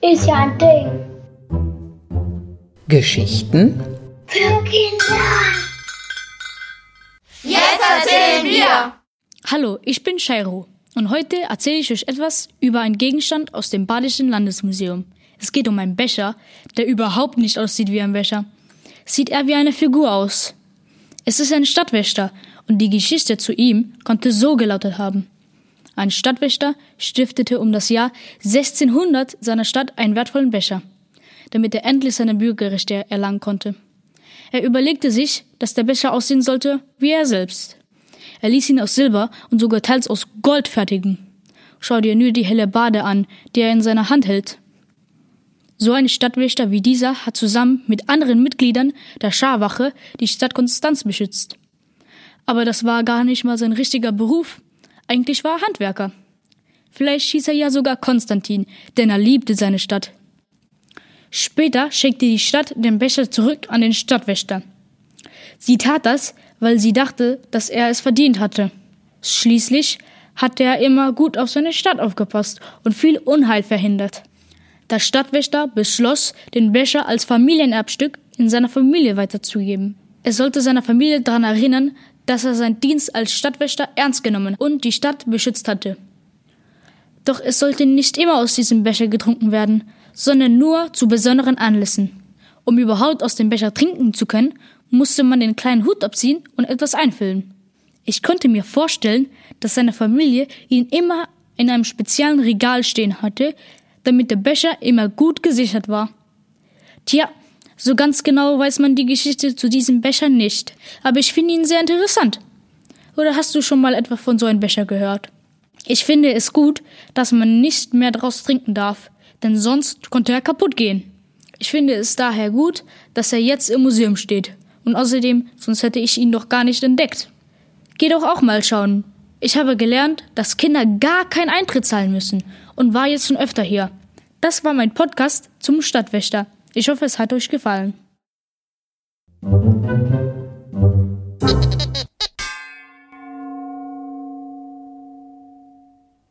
Ist ja ein Ding. Geschichten Für Kinder. Jetzt erzählen wir! Hallo, ich bin Shairo und heute erzähle ich euch etwas über einen Gegenstand aus dem Badischen Landesmuseum. Es geht um einen Becher, der überhaupt nicht aussieht wie ein Becher. Sieht er wie eine Figur aus. Es ist ein Stadtwächter und die Geschichte zu ihm konnte so gelautet haben. Ein Stadtwächter stiftete um das Jahr 1600 seiner Stadt einen wertvollen Becher, damit er endlich seine Bürgerrechte erlangen konnte. Er überlegte sich, dass der Becher aussehen sollte wie er selbst. Er ließ ihn aus Silber und sogar teils aus Gold fertigen. Schau dir nur die helle Bade an, die er in seiner Hand hält. So ein Stadtwächter wie dieser hat zusammen mit anderen Mitgliedern der Scharwache die Stadt Konstanz beschützt. Aber das war gar nicht mal sein richtiger Beruf. Eigentlich war er Handwerker. Vielleicht hieß er ja sogar Konstantin, denn er liebte seine Stadt. Später schenkte die Stadt den Becher zurück an den Stadtwächter. Sie tat das, weil sie dachte, dass er es verdient hatte. Schließlich hatte er immer gut auf seine Stadt aufgepasst und viel Unheil verhindert. Der Stadtwächter beschloss, den Becher als Familienerbstück in seiner Familie weiterzugeben. Er sollte seiner Familie daran erinnern, dass er seinen Dienst als Stadtwächter ernst genommen und die Stadt beschützt hatte. Doch es sollte nicht immer aus diesem Becher getrunken werden, sondern nur zu besonderen Anlässen. Um überhaupt aus dem Becher trinken zu können, musste man den kleinen Hut abziehen und etwas einfüllen. Ich konnte mir vorstellen, dass seine Familie ihn immer in einem speziellen Regal stehen hatte, damit der Becher immer gut gesichert war. Tja, so ganz genau weiß man die Geschichte zu diesem Becher nicht, aber ich finde ihn sehr interessant. Oder hast du schon mal etwa von so einem Becher gehört? Ich finde es gut, dass man nicht mehr daraus trinken darf, denn sonst konnte er kaputt gehen. Ich finde es daher gut, dass er jetzt im Museum steht. Und außerdem, sonst hätte ich ihn doch gar nicht entdeckt. Geh doch auch mal schauen. Ich habe gelernt, dass Kinder gar keinen Eintritt zahlen müssen und war jetzt schon öfter hier. Das war mein Podcast zum Stadtwächter. Ich hoffe, es hat euch gefallen.